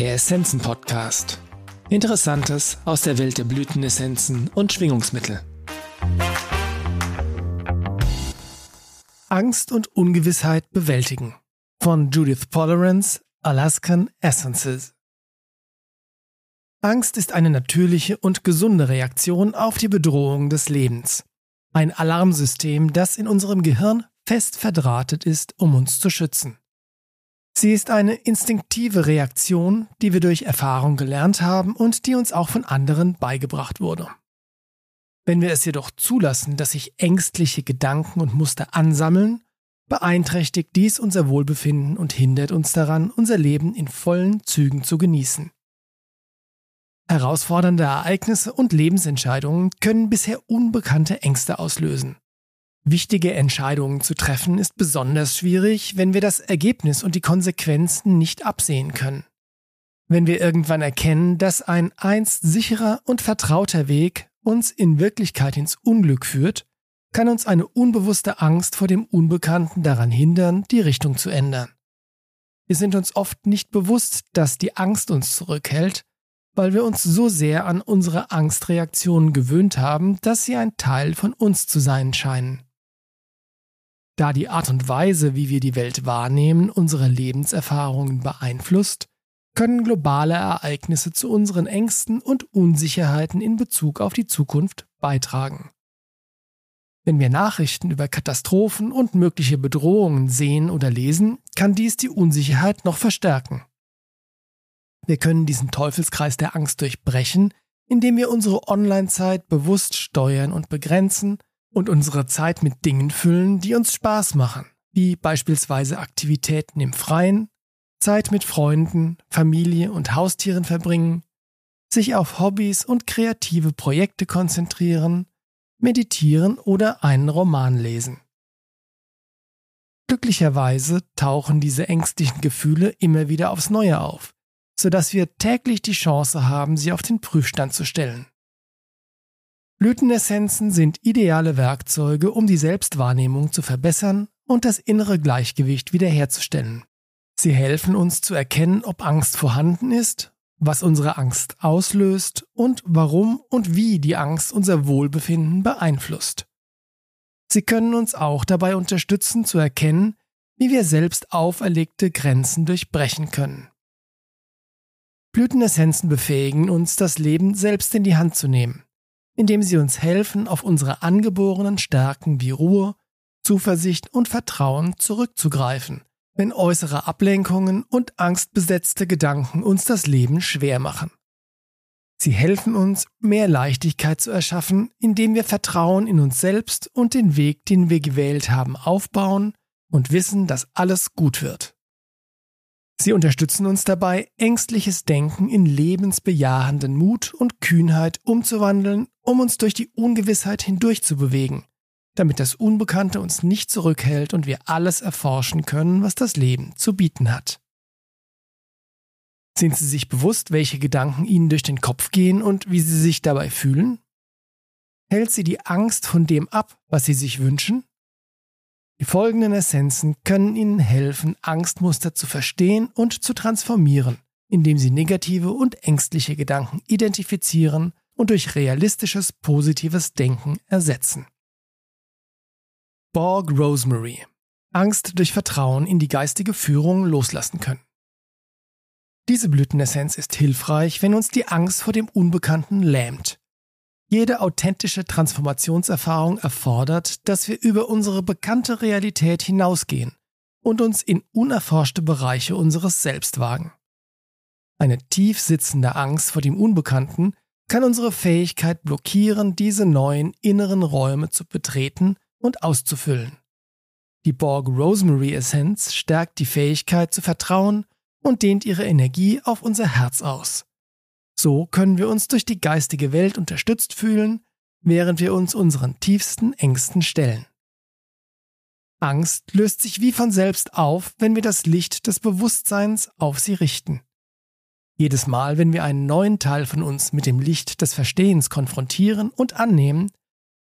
Der Essenzen Podcast. Interessantes aus der Welt der Blütenessenzen und Schwingungsmittel. Angst und Ungewissheit bewältigen. Von Judith Polerance, Alaskan Essences. Angst ist eine natürliche und gesunde Reaktion auf die Bedrohung des Lebens. Ein Alarmsystem, das in unserem Gehirn fest verdrahtet ist, um uns zu schützen. Sie ist eine instinktive Reaktion, die wir durch Erfahrung gelernt haben und die uns auch von anderen beigebracht wurde. Wenn wir es jedoch zulassen, dass sich ängstliche Gedanken und Muster ansammeln, beeinträchtigt dies unser Wohlbefinden und hindert uns daran, unser Leben in vollen Zügen zu genießen. Herausfordernde Ereignisse und Lebensentscheidungen können bisher unbekannte Ängste auslösen. Wichtige Entscheidungen zu treffen ist besonders schwierig, wenn wir das Ergebnis und die Konsequenzen nicht absehen können. Wenn wir irgendwann erkennen, dass ein einst sicherer und vertrauter Weg uns in Wirklichkeit ins Unglück führt, kann uns eine unbewusste Angst vor dem Unbekannten daran hindern, die Richtung zu ändern. Wir sind uns oft nicht bewusst, dass die Angst uns zurückhält, weil wir uns so sehr an unsere Angstreaktionen gewöhnt haben, dass sie ein Teil von uns zu sein scheinen. Da die Art und Weise, wie wir die Welt wahrnehmen, unsere Lebenserfahrungen beeinflusst, können globale Ereignisse zu unseren Ängsten und Unsicherheiten in Bezug auf die Zukunft beitragen. Wenn wir Nachrichten über Katastrophen und mögliche Bedrohungen sehen oder lesen, kann dies die Unsicherheit noch verstärken. Wir können diesen Teufelskreis der Angst durchbrechen, indem wir unsere Online-Zeit bewusst steuern und begrenzen und unsere Zeit mit Dingen füllen, die uns Spaß machen, wie beispielsweise Aktivitäten im Freien, Zeit mit Freunden, Familie und Haustieren verbringen, sich auf Hobbys und kreative Projekte konzentrieren, meditieren oder einen Roman lesen. Glücklicherweise tauchen diese ängstlichen Gefühle immer wieder aufs Neue auf, sodass wir täglich die Chance haben, sie auf den Prüfstand zu stellen. Blütenessenzen sind ideale Werkzeuge, um die Selbstwahrnehmung zu verbessern und das innere Gleichgewicht wiederherzustellen. Sie helfen uns zu erkennen, ob Angst vorhanden ist, was unsere Angst auslöst und warum und wie die Angst unser Wohlbefinden beeinflusst. Sie können uns auch dabei unterstützen zu erkennen, wie wir selbst auferlegte Grenzen durchbrechen können. Blütenessenzen befähigen uns, das Leben selbst in die Hand zu nehmen indem sie uns helfen, auf unsere angeborenen Stärken wie Ruhe, Zuversicht und Vertrauen zurückzugreifen, wenn äußere Ablenkungen und angstbesetzte Gedanken uns das Leben schwer machen. Sie helfen uns, mehr Leichtigkeit zu erschaffen, indem wir Vertrauen in uns selbst und den Weg, den wir gewählt haben, aufbauen und wissen, dass alles gut wird. Sie unterstützen uns dabei, ängstliches Denken in lebensbejahenden Mut und Kühnheit umzuwandeln, um uns durch die Ungewissheit hindurch zu bewegen, damit das Unbekannte uns nicht zurückhält und wir alles erforschen können, was das Leben zu bieten hat. Sind Sie sich bewusst, welche Gedanken Ihnen durch den Kopf gehen und wie Sie sich dabei fühlen? Hält Sie die Angst von dem ab, was Sie sich wünschen? Die folgenden Essenzen können Ihnen helfen, Angstmuster zu verstehen und zu transformieren, indem Sie negative und ängstliche Gedanken identifizieren und durch realistisches, positives Denken ersetzen. Borg Rosemary Angst durch Vertrauen in die geistige Führung loslassen können. Diese Blütenessenz ist hilfreich, wenn uns die Angst vor dem Unbekannten lähmt. Jede authentische Transformationserfahrung erfordert, dass wir über unsere bekannte Realität hinausgehen und uns in unerforschte Bereiche unseres Selbst wagen. Eine tief sitzende Angst vor dem Unbekannten kann unsere Fähigkeit blockieren, diese neuen inneren Räume zu betreten und auszufüllen. Die Borg Rosemary Essenz stärkt die Fähigkeit zu vertrauen und dehnt ihre Energie auf unser Herz aus. So können wir uns durch die geistige Welt unterstützt fühlen, während wir uns unseren tiefsten Ängsten stellen. Angst löst sich wie von selbst auf, wenn wir das Licht des Bewusstseins auf sie richten. Jedes Mal, wenn wir einen neuen Teil von uns mit dem Licht des Verstehens konfrontieren und annehmen,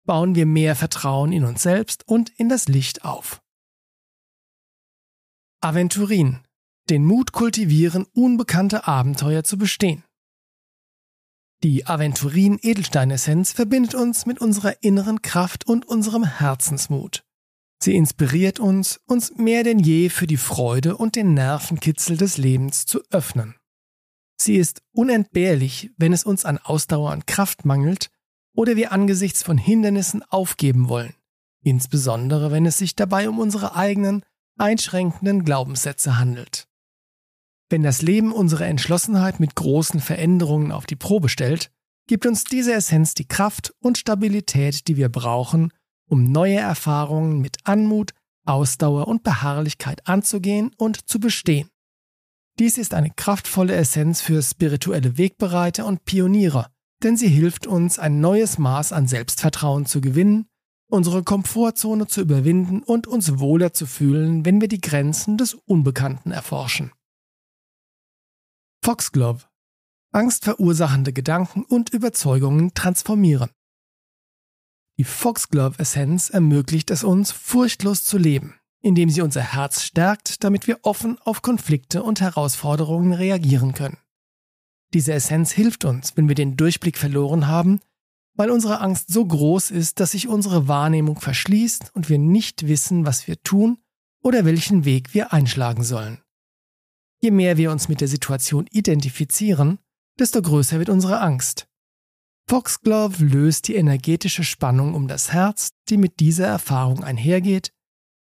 bauen wir mehr Vertrauen in uns selbst und in das Licht auf. Aventurin, den Mut kultivieren, unbekannte Abenteuer zu bestehen. Die Aventurin Edelsteinessenz verbindet uns mit unserer inneren Kraft und unserem Herzensmut. Sie inspiriert uns, uns mehr denn je für die Freude und den Nervenkitzel des Lebens zu öffnen. Sie ist unentbehrlich, wenn es uns an Ausdauer und Kraft mangelt oder wir angesichts von Hindernissen aufgeben wollen, insbesondere wenn es sich dabei um unsere eigenen, einschränkenden Glaubenssätze handelt. Wenn das Leben unsere Entschlossenheit mit großen Veränderungen auf die Probe stellt, gibt uns diese Essenz die Kraft und Stabilität, die wir brauchen, um neue Erfahrungen mit Anmut, Ausdauer und Beharrlichkeit anzugehen und zu bestehen. Dies ist eine kraftvolle Essenz für spirituelle Wegbereiter und Pioniere, denn sie hilft uns, ein neues Maß an Selbstvertrauen zu gewinnen, unsere Komfortzone zu überwinden und uns wohler zu fühlen, wenn wir die Grenzen des Unbekannten erforschen. Foxglove Angstverursachende Gedanken und Überzeugungen transformieren. Die Foxglove-Essenz ermöglicht es uns, furchtlos zu leben, indem sie unser Herz stärkt, damit wir offen auf Konflikte und Herausforderungen reagieren können. Diese Essenz hilft uns, wenn wir den Durchblick verloren haben, weil unsere Angst so groß ist, dass sich unsere Wahrnehmung verschließt und wir nicht wissen, was wir tun oder welchen Weg wir einschlagen sollen. Je mehr wir uns mit der Situation identifizieren, desto größer wird unsere Angst. Foxglove löst die energetische Spannung um das Herz, die mit dieser Erfahrung einhergeht,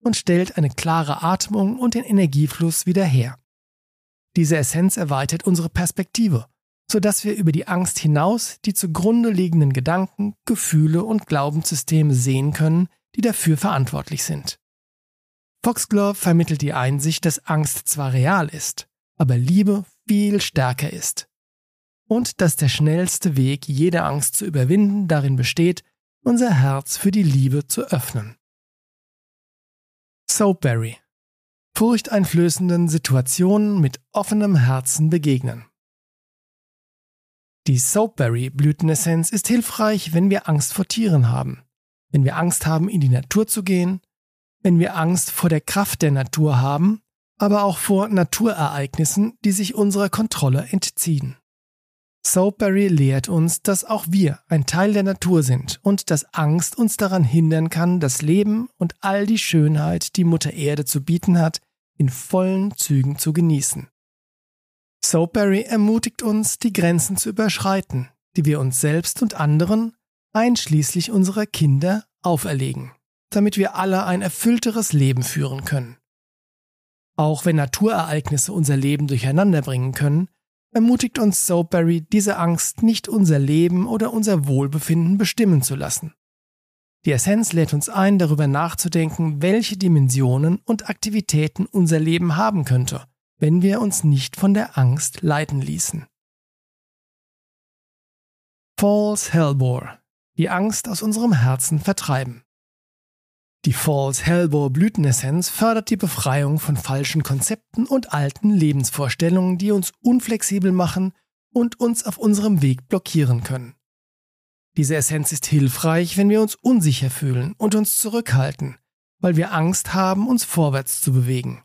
und stellt eine klare Atmung und den Energiefluss wieder her. Diese Essenz erweitert unsere Perspektive, sodass wir über die Angst hinaus die zugrunde liegenden Gedanken, Gefühle und Glaubenssysteme sehen können, die dafür verantwortlich sind. Foxglove vermittelt die Einsicht, dass Angst zwar real ist, aber Liebe viel stärker ist und dass der schnellste Weg, jede Angst zu überwinden, darin besteht, unser Herz für die Liebe zu öffnen. Soapberry Furchteinflößenden Situationen mit offenem Herzen begegnen. Die Soapberry-Blütenessenz ist hilfreich, wenn wir Angst vor Tieren haben, wenn wir Angst haben, in die Natur zu gehen, wenn wir Angst vor der Kraft der Natur haben, aber auch vor Naturereignissen, die sich unserer Kontrolle entziehen. Soapberry lehrt uns, dass auch wir ein Teil der Natur sind und dass Angst uns daran hindern kann, das Leben und all die Schönheit, die Mutter Erde zu bieten hat, in vollen Zügen zu genießen. Soapberry ermutigt uns, die Grenzen zu überschreiten, die wir uns selbst und anderen, einschließlich unserer Kinder, auferlegen, damit wir alle ein erfüllteres Leben führen können. Auch wenn Naturereignisse unser Leben durcheinander bringen können, ermutigt uns Soapberry, diese Angst nicht unser Leben oder unser Wohlbefinden bestimmen zu lassen. Die Essenz lädt uns ein, darüber nachzudenken, welche Dimensionen und Aktivitäten unser Leben haben könnte, wenn wir uns nicht von der Angst leiten ließen. False Hellbore. Die Angst aus unserem Herzen vertreiben. Die False Hellbore Blütenessenz fördert die Befreiung von falschen Konzepten und alten Lebensvorstellungen, die uns unflexibel machen und uns auf unserem Weg blockieren können. Diese Essenz ist hilfreich, wenn wir uns unsicher fühlen und uns zurückhalten, weil wir Angst haben, uns vorwärts zu bewegen.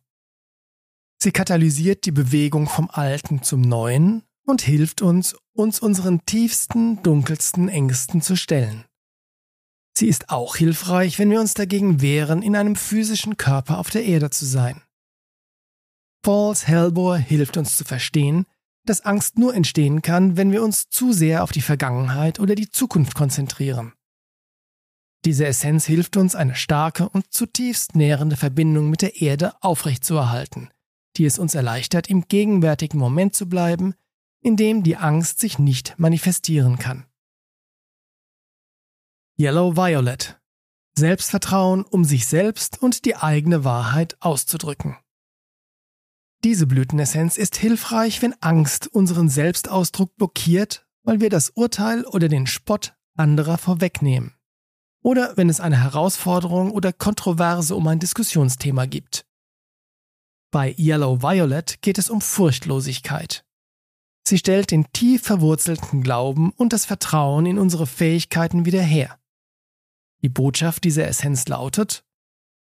Sie katalysiert die Bewegung vom Alten zum Neuen und hilft uns, uns unseren tiefsten, dunkelsten Ängsten zu stellen. Sie ist auch hilfreich, wenn wir uns dagegen wehren, in einem physischen Körper auf der Erde zu sein. Falls Hellbore hilft uns zu verstehen, dass Angst nur entstehen kann, wenn wir uns zu sehr auf die Vergangenheit oder die Zukunft konzentrieren. Diese Essenz hilft uns, eine starke und zutiefst nährende Verbindung mit der Erde aufrechtzuerhalten, die es uns erleichtert, im gegenwärtigen Moment zu bleiben, in dem die Angst sich nicht manifestieren kann. Yellow Violet. Selbstvertrauen, um sich selbst und die eigene Wahrheit auszudrücken. Diese Blütenessenz ist hilfreich, wenn Angst unseren Selbstausdruck blockiert, weil wir das Urteil oder den Spott anderer vorwegnehmen. Oder wenn es eine Herausforderung oder Kontroverse um ein Diskussionsthema gibt. Bei Yellow Violet geht es um Furchtlosigkeit. Sie stellt den tief verwurzelten Glauben und das Vertrauen in unsere Fähigkeiten wieder her. Die Botschaft dieser Essenz lautet,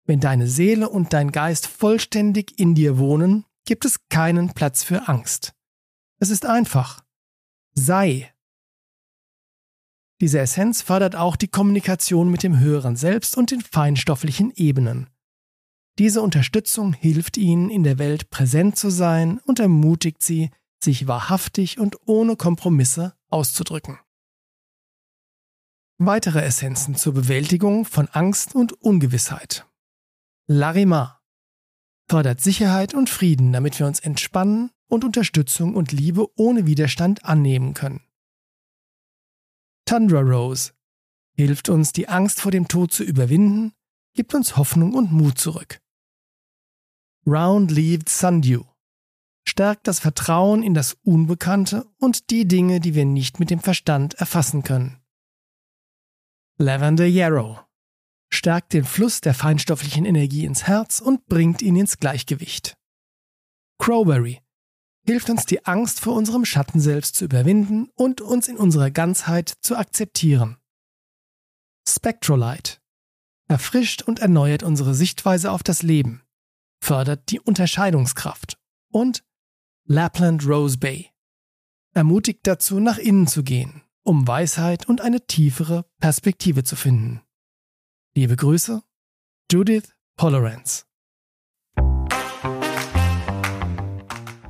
wenn deine Seele und dein Geist vollständig in dir wohnen, gibt es keinen Platz für Angst. Es ist einfach. Sei. Diese Essenz fördert auch die Kommunikation mit dem höheren Selbst und den feinstofflichen Ebenen. Diese Unterstützung hilft ihnen, in der Welt präsent zu sein und ermutigt sie, sich wahrhaftig und ohne Kompromisse auszudrücken. Weitere Essenzen zur Bewältigung von Angst und Ungewissheit. Larima fördert Sicherheit und Frieden, damit wir uns entspannen und Unterstützung und Liebe ohne Widerstand annehmen können. Tundra Rose hilft uns, die Angst vor dem Tod zu überwinden, gibt uns Hoffnung und Mut zurück. Round Leaved Sundew stärkt das Vertrauen in das Unbekannte und die Dinge, die wir nicht mit dem Verstand erfassen können. Lavender Yarrow stärkt den Fluss der feinstofflichen Energie ins Herz und bringt ihn ins Gleichgewicht. Crowberry hilft uns die Angst vor unserem Schatten selbst zu überwinden und uns in unserer Ganzheit zu akzeptieren. Spectrolite erfrischt und erneuert unsere Sichtweise auf das Leben, fördert die Unterscheidungskraft und Lapland Rose Bay ermutigt dazu, nach innen zu gehen, um Weisheit und eine tiefere Perspektive zu finden. Liebe Grüße, Judith Polerance.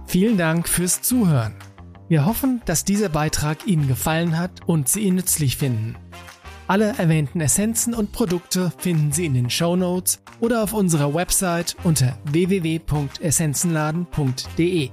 Vielen Dank fürs Zuhören. Wir hoffen, dass dieser Beitrag Ihnen gefallen hat und Sie ihn nützlich finden. Alle erwähnten Essenzen und Produkte finden Sie in den Show Notes oder auf unserer Website unter www.essenzenladen.de.